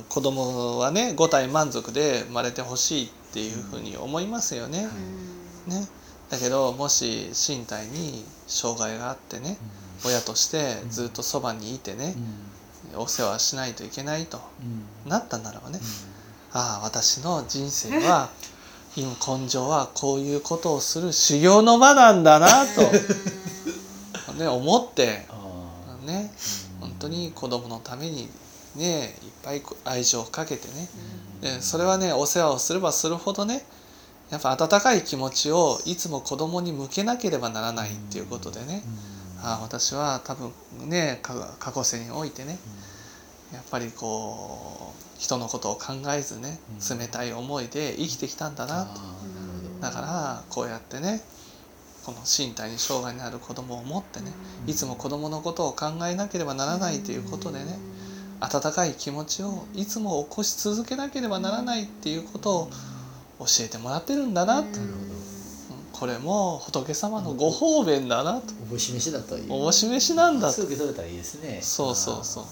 あ子供はね五体満足で生まれてほしいっていうふうに思いますよね。ね。だけどもし身体に障害があってね親としてずっとそばにいてねお世話しないといけないとなったならばねああ私の人生は今根性はこういうことをする修行の場なんだなと、ね、思ってね本当に子供のためにねいっぱい愛情をかけてね。でそれはねお世話をすればするほどねやっぱ温かい気持ちをいつも子供に向けなければならないっていうことでね、ああ私は多分ね過去世においてね、やっぱりこう人のことを考えずね冷たい思いで生きてきたんだなと、だからこうやってねこの身体に障害のある子供を持ってねいつも子供のことを考えなければならないということでね温かい気持ちをいつも起こし続けなければならないっていうことを教えてもらってるんだなと、これも仏様のご方便だなと。おぼし飯だというおぼし飯なんだと。すぐ受け取れたらいいですね。そうそうそう